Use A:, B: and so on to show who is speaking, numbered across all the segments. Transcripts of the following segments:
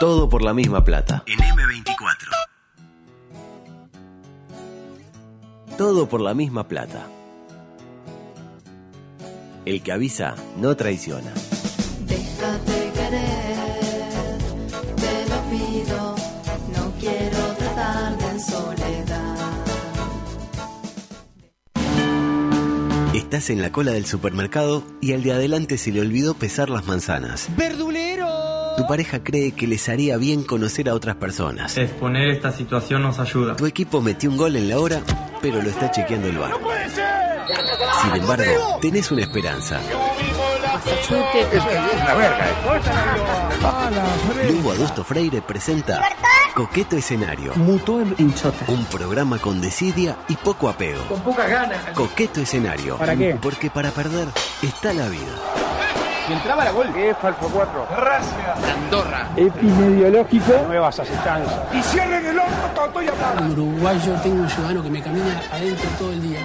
A: Todo por la misma plata.
B: En M24.
A: Todo por la misma plata. El que avisa no traiciona.
C: Déjate querer, te lo pido, no quiero tratarte en soledad.
A: Estás en la cola del supermercado y al de adelante se le olvidó pesar las manzanas. Tu pareja cree que les haría bien conocer a otras personas.
D: Exponer esta situación nos ayuda.
A: Tu equipo metió un gol en la hora, pero lo está chequeando el bar. Sin embargo, tenés una esperanza. Lugo Adusto Freire presenta Coqueto Escenario.
E: Mutó en chota.
A: Un programa con desidia y poco apego.
E: Con pocas ganas.
A: Coqueto Escenario.
E: ¿Para qué?
A: Porque para perder está la vida.
E: Y entraba la gol.
F: ¿Qué es falso 4?
E: Andorra.
F: Epidemiológico. Nuevas asestancias. Y cierren el orto, estoy hablando.
G: En Uruguay yo tengo un ciudadano que me camina adentro todo el día.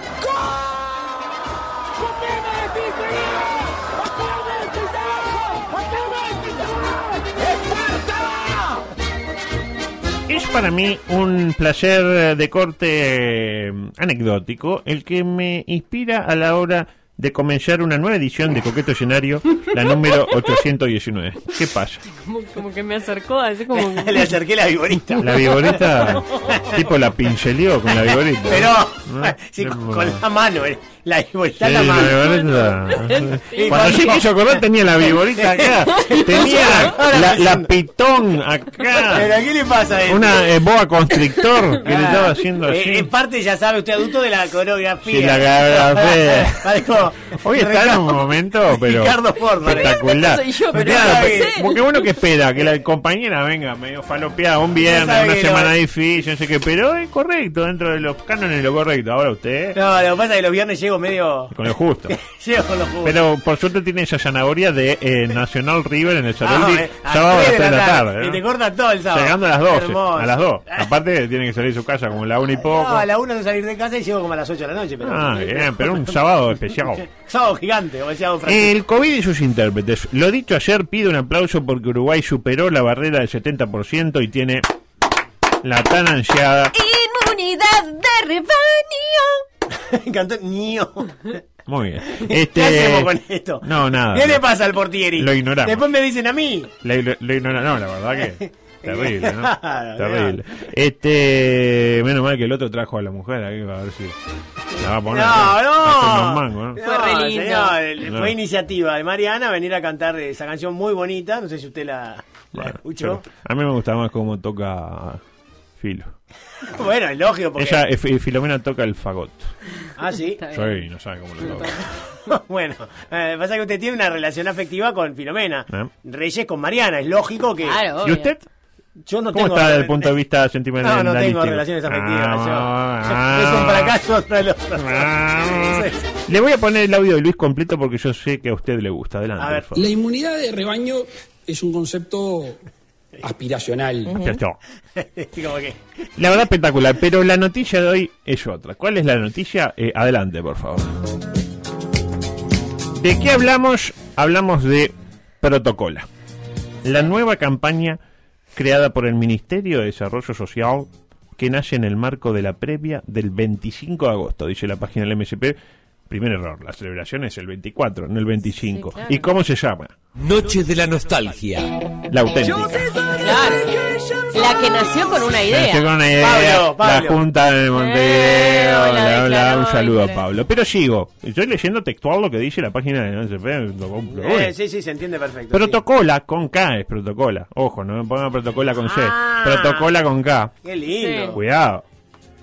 H: Es para mí un placer de corte eh, anecdótico el que me inspira a la hora de comenzar una nueva edición de Coqueto Escenario, la número 819. ¿Qué pasa?
I: Como, como que me acercó, así como.
J: Le acerqué la viborita.
H: La viborita, tipo la pinceleó con la viborita.
J: Pero,
H: ¿No?
J: sí, con, con la mano, eh. La viborita
H: Sí,
J: en la mano.
H: Cuando
J: cuando-
H: quiso acordar tenía la viborita acá, tenía la, la pitón acá,
J: ¿Pero qué le pasa a él?
H: una eh, boa constrictor que le estaba haciendo
J: eh,
H: así.
J: En parte ya sabe usted adulto de la coreografía.
H: Sí, la coreografía. Hoy está en un momento, pero
J: Ricardo Ford,
H: espectacular.
I: Soy yo, pero
H: Claro, porque- uno que espera que la compañera venga medio falopeada un viernes, una semana
J: no.
H: difícil, no sé qué, pero es correcto, dentro de los cánones lo correcto. Ahora usted,
J: No, lo que pasa es que los viernes llego medio.
H: con lo justo.
J: Llego con los jugos.
H: Pero por suerte tiene esa zanahoria de eh, Nacional River en el Saroldi,
J: Ah, eh,
H: sábado a las
J: tres
H: 3 de la tarde.
J: Y
H: ¿no?
J: te corta todo el sábado.
H: Llegando a las 12,
J: Hermoso.
H: a las 2. Aparte tiene que salir de su casa como la 1 y poco.
J: No, a la 1 de salir de casa y llego como a las 8 de la noche. Pero...
H: Ah, bien, pero un sábado especial.
J: Sábado gigante, como decía.
H: El COVID y sus intérpretes. Lo dicho ayer, pide un aplauso porque Uruguay superó la barrera del 70% y tiene la tan ansiada.
I: Inmunidad de rebaño.
J: Me encantó. Niño.
H: Muy bien. Este,
J: ¿Qué hacemos con esto?
H: No, nada.
J: ¿Qué le pasa al portieri?
H: Lo ignoramos.
J: Después me dicen a mí.
H: Lo- lo ignora- no, la verdad que. Terrible, ¿no?
J: Claro,
H: Terrible. Este. Menos mal que el otro trajo a la mujer ahí, a ver si. La va a poner.
J: No, no.
H: unos mangos, ¿no?
I: Fue re lindo.
J: señor, el-
H: No.
J: Fue iniciativa de Mariana venir a cantar esa canción muy bonita. No sé si usted la, la
H: Bueno,
J: escuchó.
H: a mí me gusta más cómo toca Filo.
J: Bueno, es lógico porque.
H: Ella, Fi- Filomena toca el fagot.
J: Ah, sí.
H: Sí, no sabe cómo lo toca.
J: bueno, eh, pasa que usted tiene una relación afectiva con Filomena.
H: ¿Eh?
J: Reyes con Mariana. Es lógico que.
I: Claro,
H: ¿Y usted?
J: Yo no
H: ¿Cómo
J: tengo.
H: está desde el punto de vista sentimental?
J: No, no tengo relaciones afectivas. yo-
H: Ah,
J: es un fracaso hasta el otro.
H: ah. Le voy a poner el audio de Luis completo porque yo sé que a usted le gusta. Adelante,
J: A ver.
H: por favor.
G: La inmunidad de rebaño es un concepto aspiracional.
J: Que.
H: La verdad espectacular, pero la noticia de hoy es otra. ¿Cuál es la noticia? Eh, adelante, por favor. ¿De qué hablamos? Hablamos de Protocola. La nueva campaña creada por el Ministerio de Desarrollo Social que nace en el marco de la previa del 25 de agosto, dice la página del MSP. Primer error, la celebración es el 24, no el 25.
I: Sí, claro.
H: ¿Y cómo se llama?
K: Noche de la nostalgia.
H: La auténtica.
I: Claro. La que nació con una idea.
H: Nació con una idea,
J: Pablo, Pablo.
H: La Junta de Montevideo.
I: Eh, declaró,
H: un saludo a. Pablo. Pero sigo, estoy leyendo textual lo que dice la página de NSP.
J: Eh, sí, sí, se entiende perfecto.
H: Protocola con K es protocola. Ojo, no me pongan protocola con C.
J: Ah.
H: Protocola con K.
J: Qué lindo.
H: Cuidado.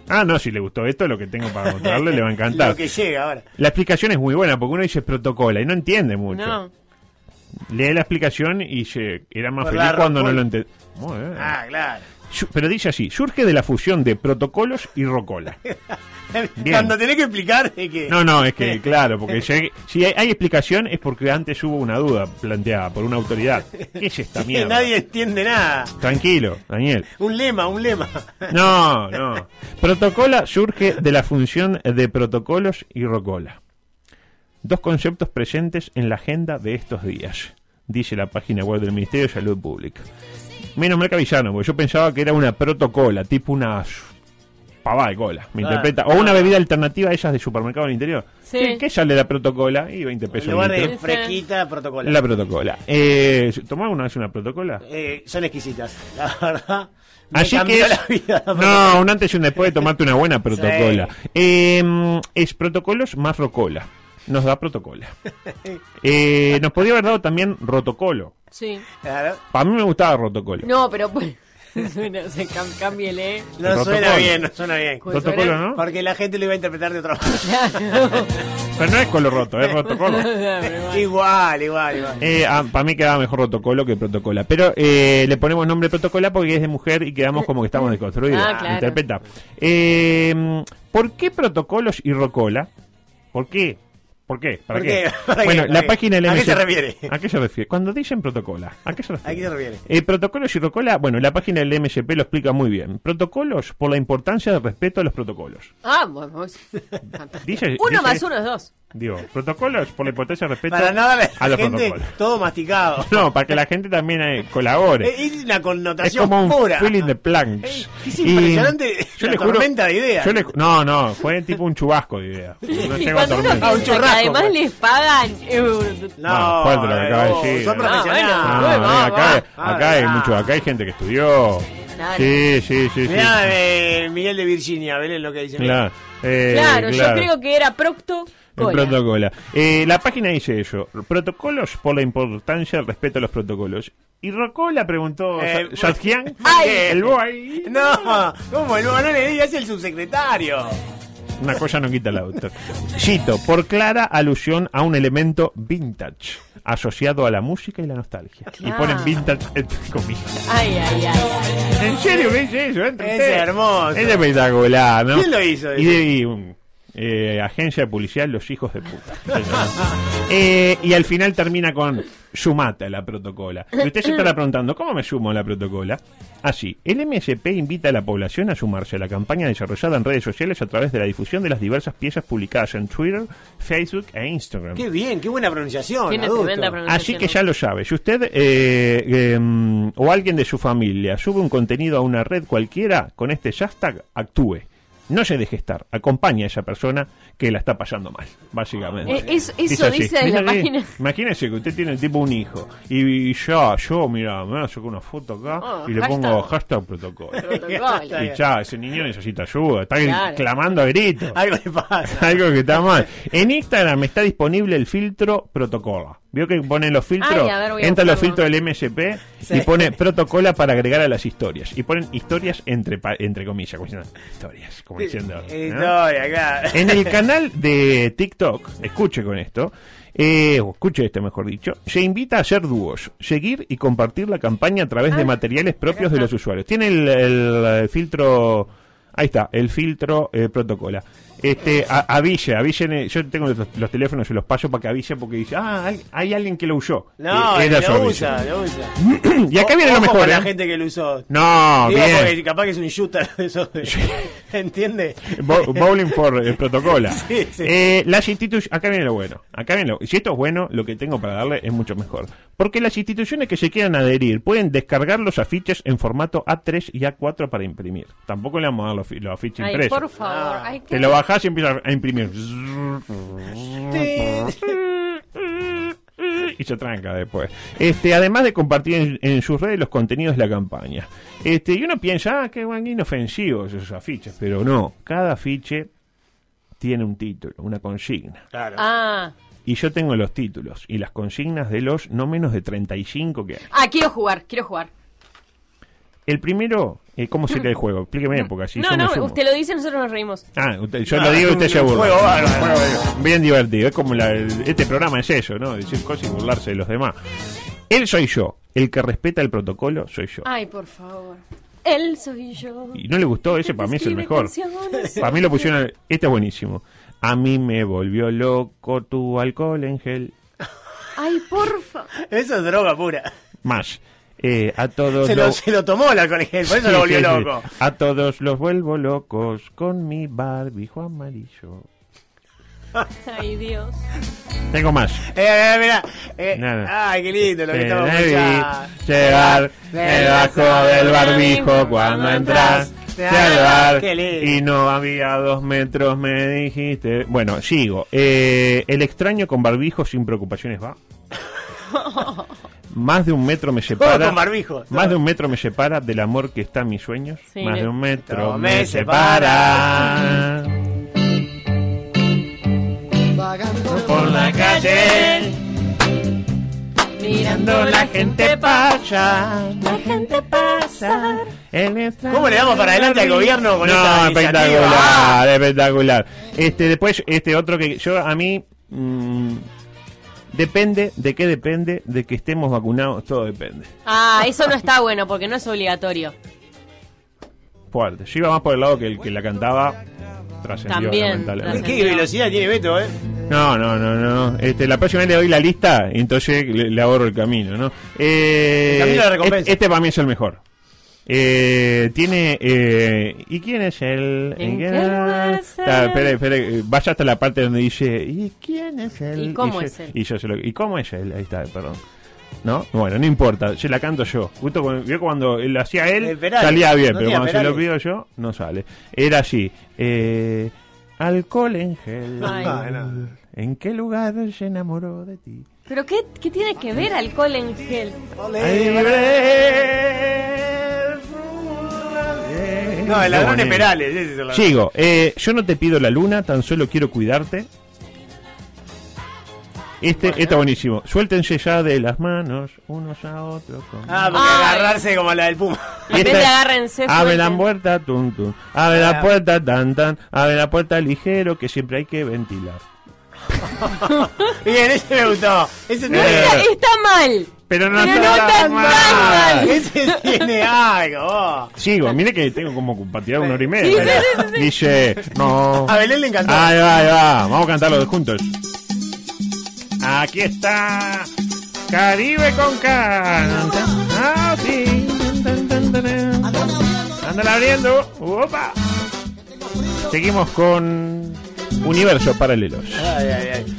H: Ah, no, si le gustó esto, lo que tengo para mostrarle le va a encantar.
J: Lo que llega ahora.
H: La explicación es muy buena porque uno dice protocola y no entiende mucho.
I: No.
H: Lee la explicación y se era más
J: Por
H: feliz cuando no lo bien.
J: Ah, claro.
H: Pero dice así, surge de la fusión de protocolos y rocola. Bien.
J: Cuando tenés que explicar es que.
H: No, no, es que claro, porque si hay, si hay- hay explicación es porque antes hubo una duda planteada por una autoridad. ¿Qué es esta mierda?
J: nadie entiende nada.
H: Tranquilo, Daniel.
J: Un lema, un lema.
H: No, no. Protocola surge de la función de protocolos y rocola. Dos conceptos presentes en la agenda de estos días, dice la página web del Ministerio de Salud Pública. Menos mal que avisaron, porque yo pensaba que era una protocola, tipo una pavada de cola, me
J: Claro.
H: interpreta. O una bebida alternativa a esas de supermercado del interior.
I: Sí.
H: ¿Qué, qué sale la protocola? Y 20 pesos.
J: En lugar de
H: litro.
J: fresquita, protocola.
H: La protocola. Eh, ¿Tomó alguna vez una protocola?
J: Eh, son exquisitas, la verdad. Me
H: Así que es,
J: la vida. la
H: no, un antes y un después de tomarte una buena protocola. Eh, es protocolos más rocola. Nos da protocola. Eh, nos podría haber dado también rotocolo.
I: Sí.
J: Claro.
H: Para mí me gustaba rotocolo.
I: No, pero pues. Suena, se cam- cámbiele.
J: No suena
H: protocolo.
J: bien, no suena bien.
H: Protocolo, ¿no?
J: Porque la gente lo iba a interpretar de otra manera.
H: Pero no es colo roto, es rotocolo.
J: igual, igual, igual.
H: Eh, para mí quedaba mejor protocolo que protocola. Pero eh, le ponemos nombre protocola porque es de mujer y quedamos como que estamos desconstruidos.
I: Ah, claro.
H: Interpreta. Eh, ¿Por qué protocolos y rocola? ¿Por qué? ¿Por qué? ¿Para
J: ¿Por
H: qué?
J: qué? ¿Para
H: bueno,
J: qué?
H: la página del
J: ¿A qué se refiere?
H: ¿A qué se refiere? Cuando dicen protocola, ¿a qué se refiere?
J: ¿A qué se refiere?
H: Eh, protocolos y rocola, bueno, la página del MSP lo explica muy bien. Protocolos por la importancia del respeto a los protocolos.
I: Ah, bueno. uno
H: dice-
I: más uno es dos.
H: Digo, protocolos por la importancia del respeto
J: Para no darle
H: a
J: a la
H: los
J: gente
H: protocolos.
J: todo masticado.
H: No, para que la gente también eh, colabore.
J: Eh, Es una
H: Es
J: connotación
H: como un
J: pura.
H: feeling de planks.
J: Eh, es impresionante la tormenta de ideas.
H: yo le no, no, fue tipo un chubasco de ideas. No
I: y
H: llegó a
I: cuando uno
H: tormenta.
J: Ah, un churrasco,
I: además
J: pues.
I: les pagan. eh,
J: No,
H: Bueno, fuerte lo que
J: eh,
H: acaba de
J: vos,
H: decir.
J: Son
H: No,
J: profesionales.
H: Ah, eh,
I: va,
H: acá, hay
J: Ah,
H: mucho, acá hay gente que estudió.
I: Claro.
H: Sí, sí, sí, sí.
J: Mirá, eh, Miguel de Virginia, Belén lo que dice.
H: Claro, eh,
I: Claro, yo
H: claro.
I: creo que era procto.
H: El protocolo. Eh, la página dice eso. Protocolos por la importancia del respeto a los protocolos. Y Rocola preguntó
J: Eh, Ay.
H: el boy.
J: No, ¿cómo? No, no le digas, es el subsecretario.
H: Una cosa no quita la otra. Cito, por clara alusión a un elemento vintage asociado a la música y la nostalgia. Y ponen vintage entre comillas.
I: Ay, ay, ay. ay.
H: ¿En serio qué eso? Entre
J: Es
H: ustedes.
J: hermoso.
H: Es espectacular, ¿no?
J: ¿Quién lo hizo
H: Y,
J: eso?
H: de- y, eh, agencia de publicidad Los Hijos de Puta. Eh, y al final termina con sumate a la protocola. Y usted se estará preguntando, ¿cómo me sumo a la protocola? Así, el MSP invita a la población a sumarse a la campaña desarrollada en redes sociales a través de la difusión de las diversas piezas publicadas en Twitter, Facebook e Instagram.
J: Qué bien, qué buena pronunciación.
H: Así que ya lo sabe. Si usted eh, eh, mm, o alguien de su familia sube un contenido a una red cualquiera, con este hashtag actúe. No se deje estar. Acompañe a esa persona que la está pasando mal, básicamente.
I: Eh, eso- eso
H: así.
I: dice en la página.
H: Imagínese que usted tiene tipo un hijo. Y, y yo, yo, mira, me voy a sacar una foto acá
I: Oh,
H: y le
I: hashtag.
H: pongo hashtag protocolo.
I: Protocolo.
H: y ya, ese niño necesita ayuda. Está
I: Claro.
H: clamando a gritos.
J: Algo le pasa.
H: Algo que está mal. En Instagram está disponible el filtro protocola. Vio que ponen los filtros,
I: Ay, a ver, voy a
H: entra los filtros del MSP
J: Sí.
H: y pone protocola para agregar a las historias. Y ponen historias entre pa- entre comillas, como diciendo, historias, como diciendo. ¿no?
J: Historia, claro.
H: En el canal de TikTok, escuche con esto, eh, o escuche esto mejor dicho, se invita a hacer dúos, seguir y compartir la campaña a través
I: Ah,
H: de materiales propios de los usuarios. Tiene el, el, filtro, ahí está, el filtro eh, protocola. Este, a- eh, yo tengo los, los teléfonos, se los paso para que avise porque dice, ah, hay, hay alguien que lo usó.
J: No,
H: Eh,
J: lo usa, lo usa.
H: Y acá viene lo mejor,
J: con la
H: ¿eh?
J: gente que lo usó.
H: No,
J: Digo,
H: bien.
J: porque capaz que es un shooter de esos. de- ¿Entiende?
H: Bo- bowling for eh, protocola.
J: Sí, sí.
H: Eh, las instituciones, acá viene lo bueno. Acá viene lo, si esto es bueno, lo que tengo para darle es mucho mejor. Porque las instituciones que se quieran adherir pueden descargar los afiches en formato A3 y A4 para imprimir. Tampoco le vamos a dar los, los afiches impresos.
I: por favor.
H: Te lo bajás y empiezas a imprimir. Y se tranca después. Este, además de compartir en, en sus redes los contenidos de la campaña. Este, y uno piensa, ah, qué buen inofensivos esos afiches, pero no. Cada afiche tiene un título, una consigna.
J: Claro.
I: Ah.
H: Y yo tengo los títulos y las consignas de los no menos de 35 que hay.
I: Ah, quiero jugar, quiero jugar.
H: El primero, eh, ¿cómo sería el juego? Explíqueme, porque así
I: no,
H: yo me
I: no,
H: sumo.
I: usted lo dice, nosotros nos reímos.
H: Ah, usted- yo
J: Ah,
H: lo digo y usted se
J: juego bárbaro.
H: Juego bien divertido. Es como la- este programa es eso, ¿no? Decir cosas y burlarse de los demás. Él soy yo. El que respeta el protocolo soy yo.
I: Ay, por favor. Él soy yo.
H: Y no le gustó, ese para mí es el
I: escribe
H: mejor.
I: canciones.
H: Para mí lo pusieron. Este es buenísimo. A mí me volvió loco tu alcohol en gel.
I: Ay, por favor.
J: Eso es droga pura.
H: Más. Eh, a todos
J: Se lo,
H: los-
J: se lo tomó el alcohol por eso
H: Sí,
J: lo volvió
H: sí, sí.
J: loco.
H: A todos los vuelvo locos con mi barbijo amarillo.
I: Ay, Dios.
H: Tengo más.
J: Eh, eh. Eh,
H: Nada.
J: Ay, qué lindo lo que
H: Te
J: estamos
H: vi
J: escuchando.
H: llegar debajo del barbijo cuando entras
J: lindo.
H: y no había dos metros, me dijiste. Bueno, sigo. Eh, el extraño con barbijo sin preocupaciones va. Más de un metro me separa.
J: Con barbijo.
H: Más de un metro me separa del amor que está en mis sueños.
I: Sí,
H: Más de un metro me,
J: me
H: separa. Por la calle, mirando la gente pasa, la gente pasa. el extraño
J: ¿Cómo le damos para adelante al gobierno con
H: no,
J: esta iniciativa?
H: espectacular, espectacular. Este, después, este otro que yo a mí mm, depende, de qué depende, de que estemos vacunados, todo depende.
I: Ah, eso no está bueno porque no es obligatorio.
H: Fuerte. Yo iba más por el lado que el que la cantaba trascendió
I: También,
H: lamentablemente.
J: ¿Qué velocidad tiene Beto, eh?
H: No, no, no, no. Este, la próxima vez le doy la lista y entonces le, le ahorro el camino, ¿no? Eh,
J: El camino de la recompensa.
H: Este, este para mí es el mejor. Eh, tiene. Eh, ¿Y quién es él?
I: ¿En qué lugar
H: Está,
I: será?
H: espere, espere, vaya hasta la parte donde dice. ¿Y quién es él?
I: ¿Y cómo es él?
H: Y yo se lo- ¿Y cómo es él? Ahí está, perdón. ¿No? Bueno, no importa, se la canto yo. Justo cuando, vio cuando lo hacía él,
J: Perales,
H: salía bien,
J: no
H: pero cuando se lo pido yo, no sale. Era así. Eh, alcohol en gel.
I: Ay.
H: ¿En qué lugar se enamoró de ti?
I: ¿Pero qué, qué tiene que ver alcohol en gel?
J: No, el ladrón es. Perales. ese es el ladrón.
H: Sigo. Eh, yo no te pido la luna, tan solo quiero cuidarte. Este está buenísimo. Suéltense ya de las manos unos a otros. con-
J: Ah, porque
I: Ay.
J: agarrarse como la del Puma.
I: En vez de agárrense,
H: Abre la puerta, tum, tum. Abre la
J: Ah.
H: puerta, tan, tan. Abre la puerta ligero, que siempre hay que ventilar.
J: Bien, ese me gustó. Ese
I: No,
J: tiene,
I: está, está mal.
H: Pero no,
I: Pero
H: está
I: no tan
H: mal.
I: mal.
J: ese tiene algo.
H: Sigo, mire que tengo como para tirar una hora y media.
I: Sí, sí, sí, sí.
H: Dice, no.
J: A Belén le encantó.
H: Ahí va, ahí va. Vamos a cantarlo juntos. Aquí está. Caribe con K. Ah, sí. Ándala abriendo. Opa. Seguimos con universos paralelos.
J: Ay, ay, ay.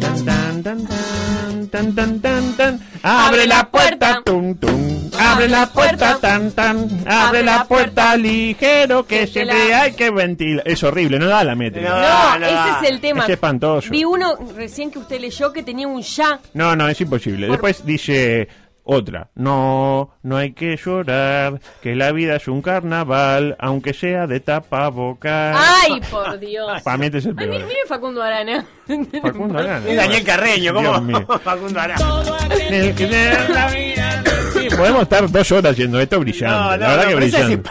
H: Tan, tan, tan, tan, tan, tan, tan, tan. Abre la puerta, tum, tum. Abre la puerta, tan, tan. Abre la puerta ligero que siempre hay que ventilar. Es horrible, no da la métrica.
J: No.
I: No,
J: no,
I: ese es el tema.
H: Es espantoso.
I: Vi uno recién que usted leyó que tenía un ya.
H: No, no, es imposible. Después dice otra. No, no hay que llorar, que la vida es un carnaval, aunque sea de tapabocas.
I: Ay, por Dios.
H: Para mí este es el
I: Ay,
H: peor.
I: mire, mire Facundo Arana.
H: Facundo Arana.
J: Es Daniel Carreño,
H: Dios
J: ¿cómo? Facundo Arana.
H: El que la vida. Sí, podemos estar dos horas haciendo esto brillante.
J: No, no,
H: la verdad
J: no,
H: que brillante.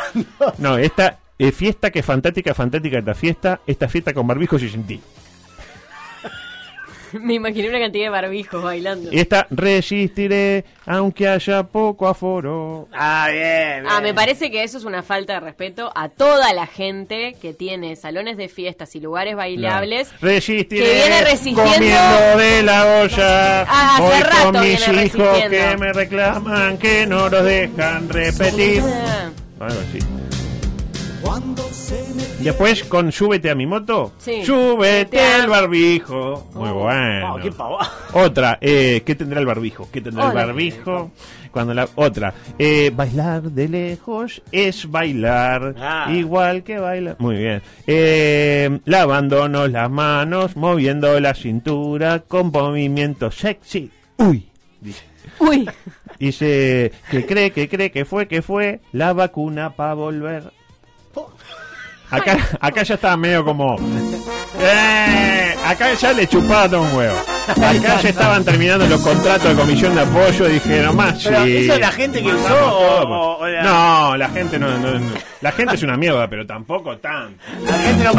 H: No, esta eh, fiesta que es fantástica, fantástica esta fiesta, esta fiesta con barbijos y sin ti.
I: Me imaginé una cantidad de barbijos bailando.
H: Esta resistiré aunque haya poco aforo.
J: Ah, bien, bien.
I: Ah, me parece que eso es una falta de respeto a toda la gente que tiene salones de fiestas y lugares bailables.
H: Resistiré
I: que viene resistiendo-
H: comiendo de la olla.
I: Ah, hace
H: Voy
I: rato
H: con mis
I: viene
H: hijos
I: resistiendo.
H: que me reclaman que no los dejan repetir.
I: Ah,
H: Algo así. Después con Súbete a mi moto.
I: Sí.
H: Súbete al barbijo. Muy bueno.
J: Oh, qué pavada.
H: Otra, eh, ¿qué tendrá el barbijo? ¿Qué tendrá el barbijo? Cuando la otra, eh, bailar de lejos es bailar,
J: Ah.
H: igual que bailar. Muy bien. Eh, lavándonos las manos, moviendo la cintura con movimiento sexy. Uy, dice.
I: Uy,
H: Dice que cree, que cree, que fue, que fue la vacuna para volver. Acá, acá ya estaba medio como. ¡Eh! Acá ya le chupaba todo un huevo. Acá ya estaban terminando los contratos de comisión de apoyo. Dije, nomás sí.
J: Pero, ¿eso es la gente que usó o-
H: todo.
J: o- o la-
H: No, la gente no, no, no. La gente es una mierda, pero tampoco tanto.
J: La gente no.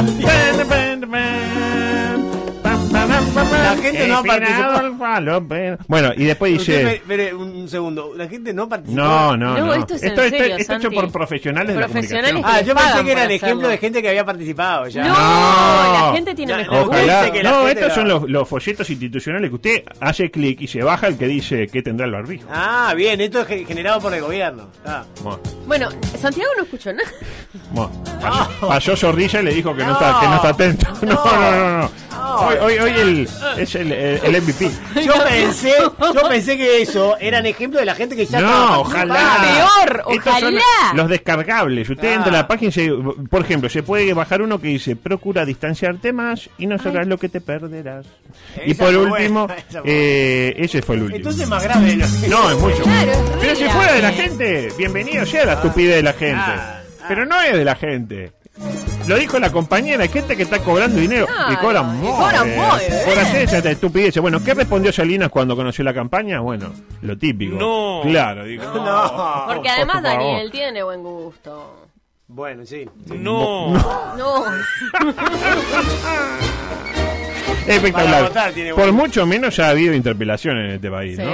H: La
J: gente no
H: participó. Bueno, y después dice.
J: Espere un segundo. La gente no participó.
H: No, no,
I: No,
H: no.
I: esto es en
H: esto, esto-
I: serio,
H: esto hecho por profesionales de la
I: Profesionales
H: comunicación.
J: Ah, yo pensé que era el ejemplo de gente que había participado ya.
I: no,
H: No.
I: la gente tiene
J: Ya,
I: mejor gusto.
H: Ojalá.
J: Que la
H: No,
J: gente
H: estos son
J: lo-
H: los, los folletos institucionales que usted hace clic y se baja el que dice que tendrá el barbijo.
J: Ah, bien, esto es ge- generado por el gobierno. Ah.
H: Bueno,
I: Bueno, Santiago no escuchó nada.
H: bueno. Pasó, pasó Zorrilla y le dijo que no,
J: No.
H: está, que no está atento. No, no, no, no. Hoy, hoy, hoy el, es el, el, el MVP.
J: Yo pensé, yo pensé que eso eran ejemplos de la gente que ya
H: No, ojalá.
I: Peor, ojalá.
H: los descargables. Usted
J: Ah.
H: entra a la página y, se- por ejemplo, se puede bajar uno que dice, procura distanciarte más y no sabrás lo que te perderás. y por
J: fue
H: último,
J: buena, fue
H: eh, ese fue el último.
J: Entonces es más grave de
H: No, es mucho.
I: Claro, es
H: Pero si fuera de la gente, bienvenido sea la estupidez de la gente.
J: ah,
H: Pero no es de la gente. Lo dijo la compañera, hay gente que está cobrando dinero y
I: Claro,
H: cobran
I: y cobran muy
H: por hacer esa estupidez. Bueno, ¿qué respondió Salinas cuando conoció la campaña? Bueno, lo típico.
D: No.
H: Claro, dijo.
J: No.
I: Porque
H: por
I: además. Daniel tiene buen gusto.
J: Bueno, sí.
D: No.
I: No.
J: Para
H: Espectacular.
J: votar tiene
H: Por mucho menos ya ha habido interpelaciones en este país,
I: Sí.
H: ¿no?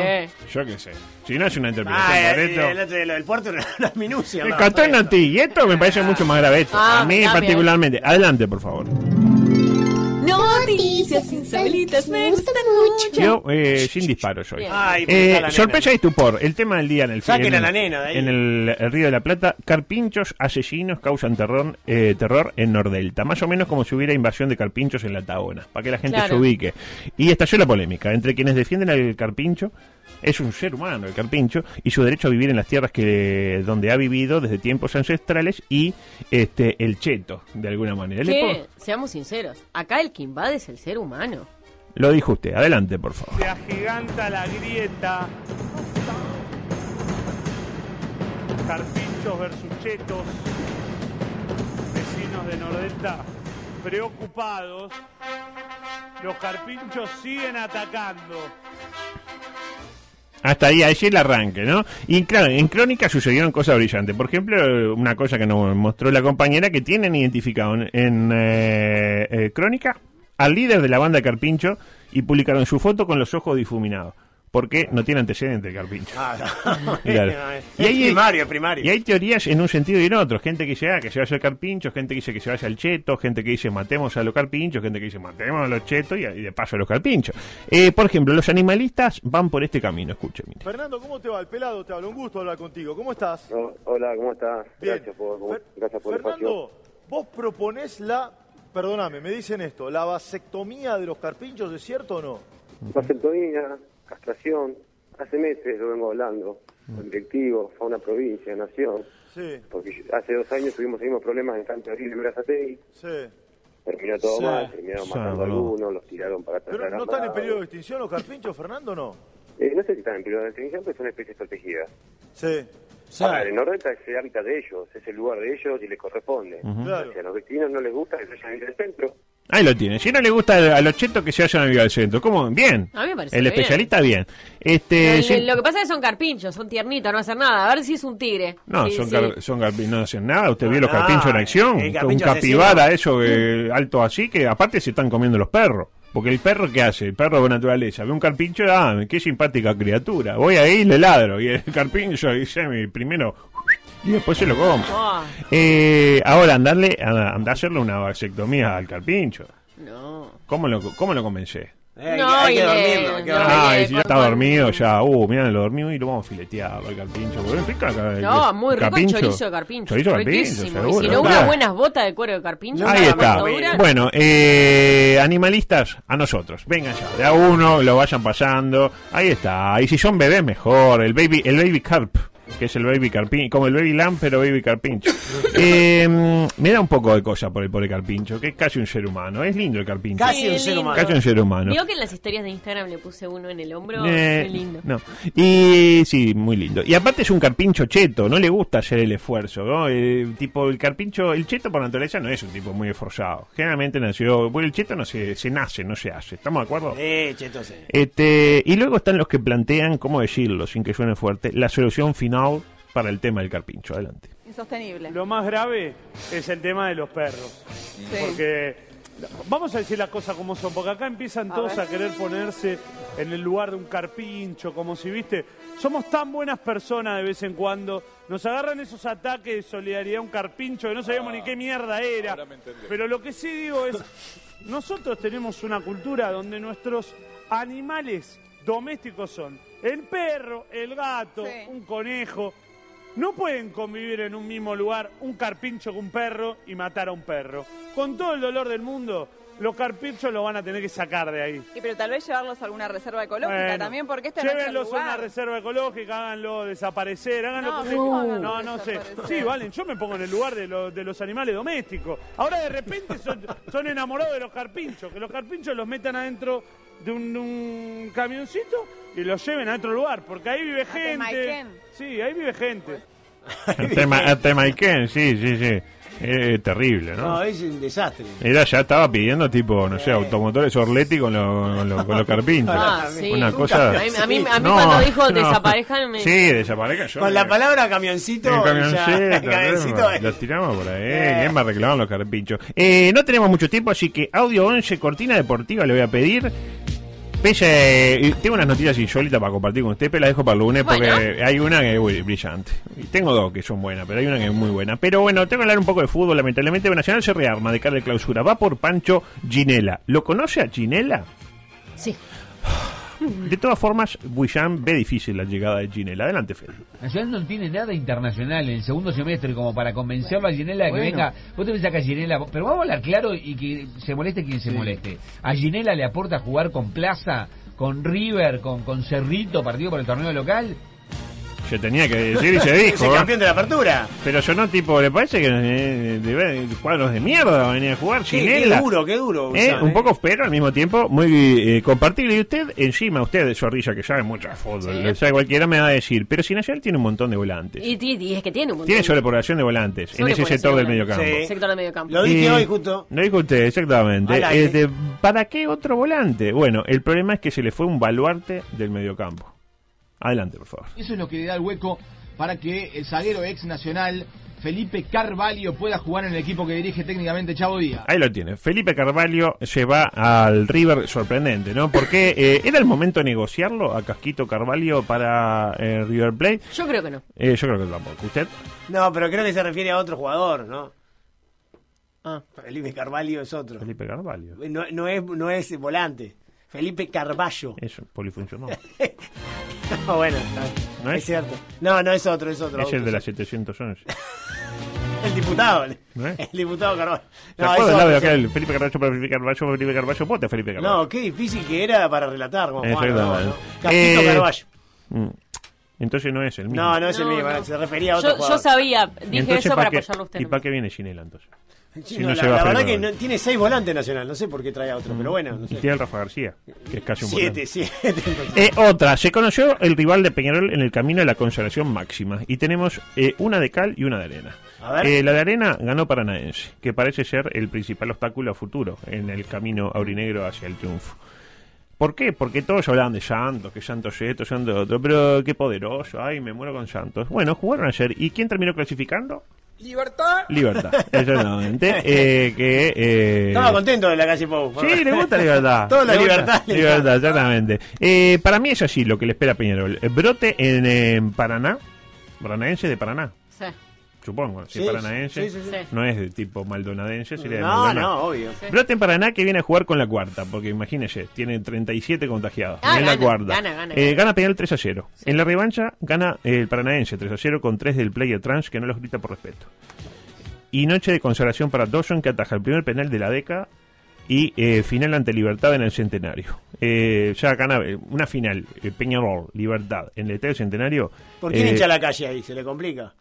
H: Yo qué sé. Si no es una interpelación
J: Ah,
H: por
J: el,
H: esto.
J: el lo del puerto era una minucia.
H: El
J: ¿no?
H: A ti. Y esto me parece mucho más grave. Esto.
I: Ah,
H: a mí particularmente. Adelante, por favor.
I: Noticias insólitas me gustan mucho.
H: Yo, eh, sin disparos hoy.
I: Bien.
J: Ay,
H: Eh,
J: está la nena.
H: sorpresa y estupor. El tema del día en el
J: Saquen
H: en
J: a
H: el-
J: la nena de ahí.
H: En el, el Río de la Plata, carpinchos asesinos causan terror, eh, terror en Nordelta. Más o menos como si hubiera invasión de carpinchos en la Taona, para que la gente
I: Claro.
H: se ubique. Y estalló la polémica entre quienes defienden al carpincho. Es un ser humano el carpincho y su derecho a vivir en las tierras que donde ha vivido desde tiempos ancestrales y este el cheto de alguna manera.
I: Que, seamos sinceros, acá el que invade es el ser humano.
H: Lo dijo usted. Adelante, por favor.
F: Se agiganta la grieta. Carpinchos versus chetos. Vecinos de Nordelta preocupados. Los carpinchos siguen atacando.
H: Hasta ahí, sí el arranque, ¿no? Y claro, en Crónica sucedieron cosas brillantes. Por ejemplo, una cosa que nos mostró la compañera que tienen identificado en, en, eh, eh, Crónica al líder de la banda Carpincho y publicaron su foto con los ojos difuminados. Porque no tiene antecedente el Carpincho.
J: Ah, no.
H: Claro.
J: Es primario, primario.
H: Y hay teorías en un sentido y en otro. Gente que dice ah, que se vaya al carpincho, gente que dice que se vaya al cheto, gente que dice matemos a los carpinchos, gente que dice matemos a los chetos y, y de paso a los carpinchos. Eh, por ejemplo, los animalistas van por este camino, escuchen. mire.
B: Fernando, ¿cómo te va? El pelado te habla, un gusto hablar contigo. ¿Cómo estás?
L: hola, ¿cómo estás?
B: Bien.
L: Gracias por,
B: Fer-
L: gracias por el espacio.
B: Fernando, vos proponés la, perdóname, me dicen esto, la vasectomía de los carpinchos, ¿es cierto o no?
L: Vasectomía, castración, hace meses lo vengo hablando, con directivos, fauna provincia, nación,
B: Sí,
L: porque hace dos años tuvimos los mismos problemas en Santa Abril y Brazatei,
B: sí.
L: terminó todo
B: Sí.
L: mal, terminaron
H: Sí,
L: matando a algunos, los tiraron para atrás.
B: Pero no están en periodo de extinción los carpinchos, Fernando, o no?
L: Eh, no sé si están en periodo de extinción, pero son especies protegidas.
B: Sí,
L: en Nordelta es el hábitat de ellos, es el lugar de ellos y les corresponde.
B: claro.
L: Si a los vecinos no les gusta, que se vayan al centro.
H: Ahí lo tiene. Si no le gusta a los chetos que se vayan a vivir al centro. ¿Cómo? Bien.
I: A mí me parece
H: El
I: bien.
H: especialista, bien. Este,
I: Lo, que pasa es que son carpinchos, son tiernitos, no hacen nada. A ver si es un tigre.
H: No,
I: Sí,
H: son,
I: sí.
H: car- son carpi- no hacen nada. Usted vio los carpinchos en acción.
J: el
H: Un
J: carpincho
H: capibara, eso eh, alto así, que aparte se están comiendo los perros. Porque el perro, ¿qué hace? El perro de naturaleza. Ve un carpincho, ah, qué simpática criatura. Voy ahí y le ladro. Y el carpincho dice, mi primero, y después se lo como.
I: Ah,
H: Eh, ahora, andarle, a- andar a hacerle una vasectomía al carpincho.
I: no.
H: ¿Cómo lo, cómo lo comencé?
J: Eh, hay,
I: No,
J: que- hay
I: y
J: que
I: le-
J: dormirlo, hay que
I: no,
J: dormirlo.
H: Ah, y si ya está dormido, ya, uh, lo dormido y lo vamos a filetear al carpincho. porque
I: No,
H: el
I: muy rico el
H: carpincho.
I: chorizo de carpincho.
H: Chorizo de carpincho,
I: Riquísimo. Y
H: seguro,
I: si no,
H: claro.
I: unas buenas botas de cuero de carpincho.
H: Ahí está. Bueno, eh, animalistas, a nosotros. Vengan ya, de a uno, lo vayan pasando. Ahí está. Y si son bebés, mejor. El baby, el baby carp, que es el baby carpincho, como el baby lamb, pero baby carpincho. Eh, me da un poco de cosa por el pobre carpincho, que es casi un ser humano. Es lindo el carpincho.
J: Casi un ser humano.
H: Casi un ser humano.
I: Vio que en las historias de Instagram le puse uno en el hombro.
H: Eh,
I: lindo.
H: No. Y sí, muy lindo. Y aparte es un carpincho cheto, no le gusta hacer el esfuerzo, ¿no? Eh, tipo, el carpincho, el cheto por naturaleza no es un tipo muy esforzado. Generalmente nació, bueno, el cheto no se, se nace, no se hace. ¿Estamos de acuerdo?
J: Eh, cheto, sí.
H: Este, y luego están los que plantean, ¿cómo decirlo sin que suene fuerte? La solución final para el tema del carpincho. Adelante.
M: Insostenible.
F: Lo más grave es el tema de los perros. Porque vamos a decir las cosas como son, porque acá empiezan
M: A
F: todos
M: ver.
F: a querer ponerse en el lugar de un carpincho, como si, viste, somos tan buenas personas de vez en cuando, nos agarran esos ataques de solidaridad a un carpincho que no sabíamos ni qué mierda era. Pero lo que sí digo es, nosotros tenemos una cultura donde nuestros animales domésticos son el perro, el gato,
M: Sí.
F: un conejo. No pueden convivir en un mismo lugar un carpincho con un perro y matar a un perro. Con todo el dolor del mundo, los carpinchos los van a tener que sacar de ahí.
M: Y pero tal vez llevarlos a alguna reserva ecológica
F: Bueno,
M: también, porque este no es el
F: Llévenlos a una
M: lugar.
F: reserva ecológica, háganlo desaparecer, háganlo
M: No,
F: porque-
M: ¿cómo háganlo
F: no, no sé. Sí, valen, yo me pongo en el lugar de, los- de los animales domésticos. Ahora de repente son, son enamorados de los carpinchos, que los carpinchos los metan adentro de un, un camioncito y los lleven a otro lugar, porque ahí vive gente. Sí, ahí vive gente.
H: Tema, sí, sí, sí. Eh, terrible, ¿no?
J: No, es un desastre.
H: Era, ya estaba pidiendo tipo, no sé, automotores Orletti con los con los- con los carpinchos.
I: Ah, sí.
H: Una cosa...
I: A mí, a mí, a mí
H: No,
I: cuando dijo
H: no.
I: desaparejan me...
H: Sí, desaparezca yo.
J: Con
H: me-
J: la palabra camioncito,
H: El camioncito,
J: es-
H: los tiramos por ahí.
J: Eh.
H: ¿Quién va a reclamar los carpinchos? Eh, no tenemos mucho tiempo, así que audio 11, cortina deportiva, le voy a pedir. Y tengo unas noticias insólitas para compartir con usted, pero la dejo para el lunes porque
I: Bueno.
H: hay una que es brillante. Y tengo dos que son buenas, pero hay una que es muy buena. Pero bueno, tengo que hablar un poco de fútbol. Lamentablemente, Nacional se rearma de cara de clausura. Va por Pancho Ginela. ¿Lo conoce a Ginela?
I: Sí.
H: De todas formas, Buillán ve difícil la llegada de Ginela. Adelante, Fede.
N: Nacional no tiene nada internacional en el segundo semestre como para convencerlo a Ginela de que venga. Vos te pensás que a Ginela. Pero vamos a hablar claro y que se moleste quien se moleste. A Ginela le aporta jugar con Plaza, con River, con, con Cerrito, partido por el torneo local.
H: Se tenía que decir y se dijo.
J: Es el campeón de la apertura.
H: Pero sonó tipo, ¿le parece que eh, de, de cuadros de mierda venía a jugar
J: Qué,
H: Ginela?
J: qué duro, qué duro.
H: Eh, un
J: eh.
H: poco pero al mismo tiempo muy eh, compartible. Y usted, encima, usted de Zorrilla, que sabe mucho de fútbol,
I: Sí.
H: lo sabe cualquiera, me va a decir. Pero si Nacional tiene un montón de volantes.
I: Y, y- y es que tiene un montón.
H: Tiene sobrepoblación de volantes en ese sector del
I: de
H: medio
I: volantes.
H: campo.
J: Sí.
I: Sector del medio campo.
J: Lo dije
H: Eh,
J: hoy justo.
H: Lo dijo usted, exactamente. Este, ¿Para qué otro volante? Bueno, el problema es que se le fue un baluarte del mediocampo. Adelante, por favor.
O: Eso es lo que le da el hueco para que el zaguero ex nacional Felipe Carvalho pueda jugar en el equipo que dirige técnicamente Chavo Díaz.
H: Ahí lo tiene. Felipe Carvalho se va al River sorprendente, ¿no? Porque eh, era el momento de negociarlo a Casquito Carvalho para eh, River Plate.
I: Yo creo que no.
H: Eh, yo creo que tampoco. ¿Usted?
J: No, pero creo que se refiere a otro jugador, ¿no? Ah, Felipe Carvalho es otro.
H: Felipe Carvalho.
J: No, no es, no es volante. Felipe Carballo.
H: Es polifuncional.
J: No, bueno, está bien.
H: ¿No
J: es?
H: es?
J: cierto. No, no es otro, es otro.
H: Es el de la 711.
J: El diputado.
H: ¿No es?
J: El diputado Carballo.
H: ¿Se
J: No, es
H: del
J: otro,
H: aquel? Felipe Carballo, Felipe Carballo, Felipe Carballo, vote Felipe Carballo.
J: No, qué difícil que era para relatar. Como Juan,
H: Exactamente.
J: no, no.
H: Eh,
J: Carballo.
H: mm. Entonces no es el mismo.
J: No, no es el
I: No,
J: mismo,
I: no.
J: se refería a otro
I: Yo,
J: jugador.
I: yo sabía, dije
H: Entonces,
I: eso para
H: qué-
I: apoyarlo a usted.
H: ¿Y para qué viene Ginela entonces?
J: Sí,
H: Si
J: no,
H: no
J: la, verdad que no- tiene seis volantes nacional, no sé por qué trae a otro, pero bueno, no
H: Y tiene el Rafa García, que es casi un
J: Siete,
H: volante.
J: siete.
H: Eh, otra, se conoció el rival de Peñarol en el camino de la consagración máxima y tenemos eh, una de cal y una de arena.
J: A ver.
H: Eh, la de arena ganó Paranaense, que parece ser el principal obstáculo a futuro en el camino aurinegro hacia el triunfo. ¿Por qué? Porque todos hablaban de Santos, que Santos esto, Santos otro, pero qué poderoso, ay, me muero con Santos. Bueno, jugaron ayer, ¿y quién terminó clasificando?
O: ¡Libertad!
H: Libertad, exactamente. eh, que, eh,
J: Estaba contento de la calle Pou.
H: Sí, le gusta libertad.
J: Todo la libertad.
H: Libertad, exactamente. Eh, para mí es así lo que le espera a Peñarol. Brote en, en Paraná, paranaense de Paraná. Supongo. Si
J: Sí,
H: es paranaense,
J: sí, sí,
I: sí.
H: no es de tipo maldonadense, sería de
J: No,
H: Maldonado.
J: no, obvio.
H: Brote en Paraná que viene a jugar con la cuarta, porque imagínese, tiene 37 contagiados.
I: Ah,
H: en la
I: gana,
H: cuarta.
I: gana, gana,
H: Eh,
I: gana.
H: Peñarol 3 a 0. En la revancha gana eh, el Paranaense 3 a 0 con 3 del player trans que no los grita por respeto. Y noche de consagración para Dawson que ataja el primer penal de la década y eh, final ante Libertad en el Centenario. Eh, ya gana eh, una final, eh, Peñarol, Libertad, en el Estadio Centenario.
J: ¿Por quién
H: eh,
J: hincha la calle ahí? ¿Se le complica?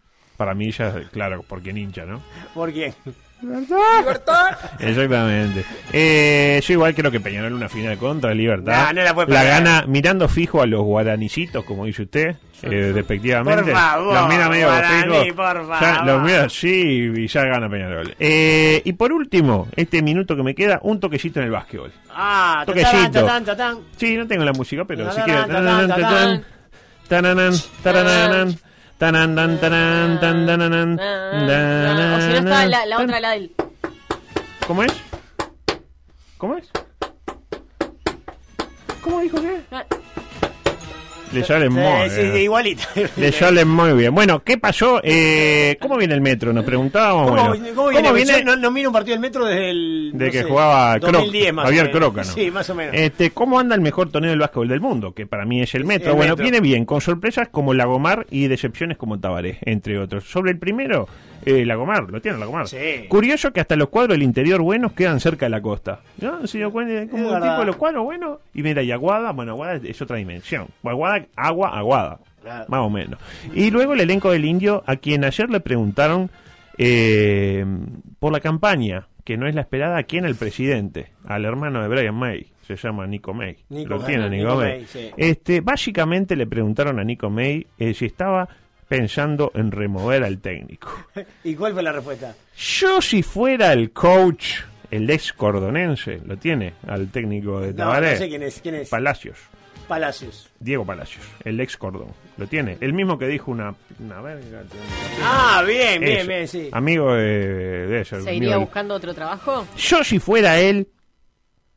H: Para mí ya, claro, por quién hincha, ¿no?
J: ¿Por quién?
O: ¡Libertad!
H: Exactamente. Eh, yo igual creo que Peñarol una final contra Libertad.
J: No, no la puede perder.
H: gana mirando fijo a los guaranicitos, como dice usted, eh, despectivamente.
J: Por favor,
H: los mira medio
J: Guaraní,
H: fijo.
J: por
H: Ya,
J: favor.
H: los mira, sí, y ya gana Peñarol. Eh, y por último, este minuto que me queda, un toquecito en el básquetbol.
J: Ah,
H: Toquecito.
J: tatán, tatán, tatán.
H: Sí, no tengo la música, pero si
J: tatán.
H: Taran, tan, taran, tan, tananan,
I: Ah, O si no está la, la otra, la del.
H: ¿Cómo es? ¿Cómo es? ¿Cómo dijo qué? Le salen muy bien.
J: igualito.
H: Le salen muy bien. Bueno, ¿qué pasó? Eh, ¿Cómo viene el metro? Nos preguntábamos.
J: ¿Cómo,
H: bueno,
J: cómo viene?
H: ¿cómo viene?
J: No, no miro un partido del metro desde el.
H: de
J: no
H: que
J: sé,
H: jugaba Croc-
J: 2010 más o
H: Javier
J: menos.
H: Croca, ¿no?
J: Sí, más o menos.
H: Este, ¿Cómo anda el mejor torneo del básquetbol del mundo? Que para mí es el Metro.
J: El
H: bueno,
J: Metro.
H: viene bien, con sorpresas como Lagomar y decepciones como Tabaré, entre otros. Sobre el primero, eh, Lagomar, lo tiene Lagomar.
J: Sí.
H: Curioso que hasta los cuadros del interior buenos quedan cerca de la costa. ¿No? ¿Se dio cuenta? Como
J: Es
H: el
J: verdad.
H: tipo de los cuadros buenos. Y mira, y Aguada, bueno, Aguada es otra dimensión. Aguada, agua, Aguada.
J: Claro.
H: Más o menos. Y luego el elenco del Indio, a quien ayer le preguntaron eh, por la campaña, que no es la esperada, ¿a quién? El presidente, al hermano de Brian May, se llama Nico May.
J: Nico
H: Lo tiene Nico,
J: Nico
H: May.
J: May, sí.
H: Este, básicamente le preguntaron a Nico May eh, si estaba pensando en remover al técnico.
J: ¿Y cuál fue la respuesta?
H: Yo si fuera el coach, el ex cordonense, lo tiene al técnico de Tabaré,
J: no sé quién es. ¿Quién es?
H: Palacios.
J: Palacios.
H: Diego Palacios, el ex cordón. Lo tiene. El mismo que dijo una, una verga.
J: Ah, bien, bien,
H: Eso.
J: bien, sí.
H: Amigo de, de eso.
I: ¿Se
H: amigo
I: iría
H: del-
I: buscando otro trabajo?
H: Yo si fuera él,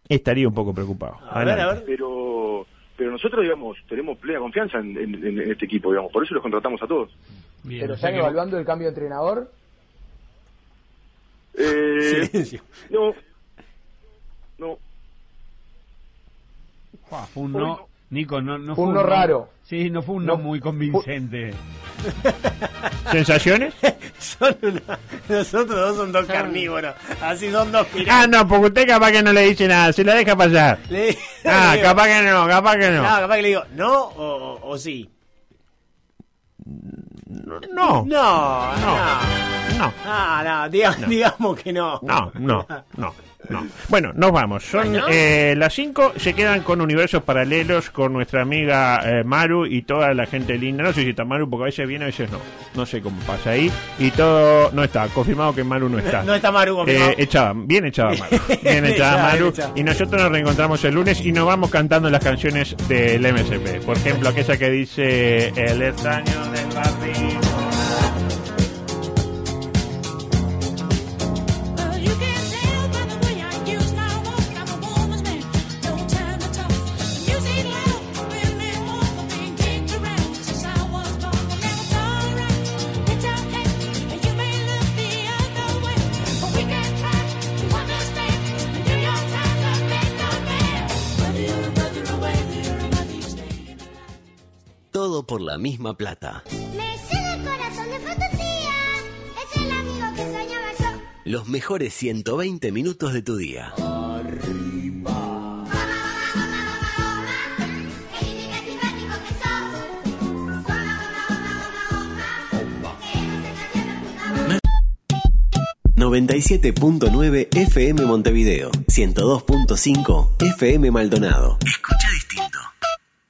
H: estaría un poco preocupado. Adelante.
P: Pero, pero nosotros, digamos, tenemos plena confianza en, en- en este equipo, digamos, por eso los contratamos a todos.
Q: ¿Pero están evaluando el cambio de entrenador?
P: Eh,
J: Silencio.
P: No, no.
N: Fue un no, Nico, no, no
Q: Fue un no raro.
N: Sí, no fue un no, muy convincente.
H: ¿Sensaciones?
J: Son una- Nosotros dos son dos carnívoros. Así son dos
H: Ah,
J: piratas.
H: no, porque usted capaz que no le dice nada, se la deja pasar.
J: Le-
H: Ah,
J: le digo,
H: capaz que no, capaz que no.
J: No, capaz que le digo, ¿no o, o- o sí?
H: No,
J: No, no.
H: no,
J: Ah, no, diga-
H: No.
J: digamos que no.
H: no, no, no. no. Bueno, nos vamos. Son
J: Bueno.
H: eh, las 5, se quedan con universos paralelos con nuestra amiga eh, Maru y toda la gente linda. No sé si está Maru porque a veces viene, a veces no. No sé cómo pasa ahí. Y todo no está, confirmado que Maru no está.
J: No está Maru confirmado.
H: Eh, echada, bien echada Maru. Bien echada Maru. Y nosotros nos reencontramos el lunes y nos vamos cantando las canciones del MSP. Por ejemplo, aquella que dice El extraño del barrio.
A: La misma plata.
R: Me llena el corazón de fantasía. Es el amigo que soñaba yo.
A: Los mejores 120 minutos de tu día.
R: Sos.
A: 97.9 FM Montevideo, 102.5 FM Maldonado. Escucha